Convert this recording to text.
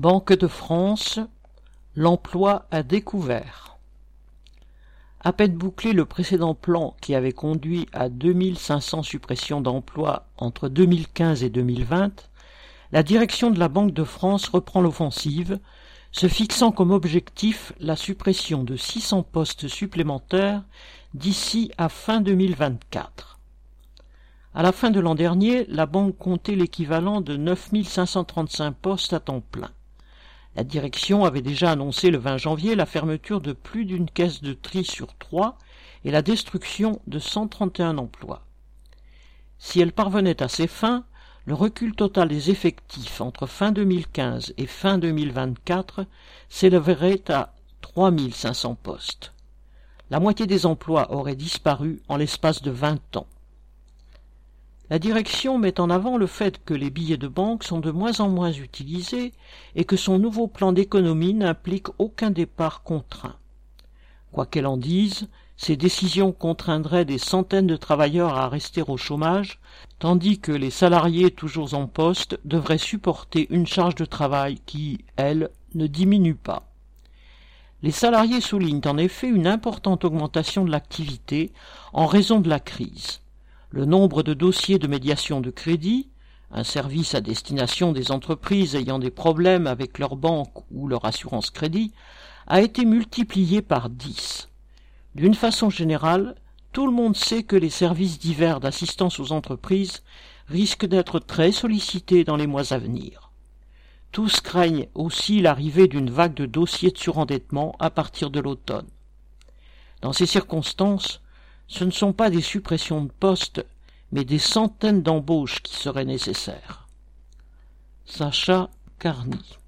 Banque de France, l'emploi à découvert. À peine bouclé le précédent plan qui avait conduit à 2500 suppressions d'emplois entre 2015 et 2020, la direction de la Banque de France reprend l'offensive, se fixant comme objectif la suppression de 600 postes supplémentaires d'ici à fin 2024. À la fin de l'an dernier, la banque comptait l'équivalent de 9535 postes à temps plein. La direction avait déjà annoncé le 20 janvier la fermeture de plus d'une caisse de tri sur trois et la destruction de 131 emplois. Si elle parvenait à ses fins, le recul total des effectifs entre fin 2015 et fin 2024 s'élèverait à 3500 postes. La moitié des emplois auraient disparu en l'espace de 20 ans. La direction met en avant le fait que les billets de banque sont de moins en moins utilisés et que son nouveau plan d'économie n'implique aucun départ contraint. Quoi qu'elle en dise, ces décisions contraindraient des centaines de travailleurs à rester au chômage, tandis que les salariés toujours en poste devraient supporter une charge de travail qui, elle, ne diminue pas. Les salariés soulignent en effet une importante augmentation de l'activité en raison de la crise le nombre de dossiers de médiation de crédit, un service à destination des entreprises ayant des problèmes avec leur banque ou leur assurance crédit, a été multiplié par dix. D'une façon générale, tout le monde sait que les services divers d'assistance aux entreprises risquent d'être très sollicités dans les mois à venir. Tous craignent aussi l'arrivée d'une vague de dossiers de surendettement à partir de l'automne. Dans ces circonstances, ce ne sont pas des suppressions de postes, mais des centaines d'embauches qui seraient nécessaires. Sacha Carny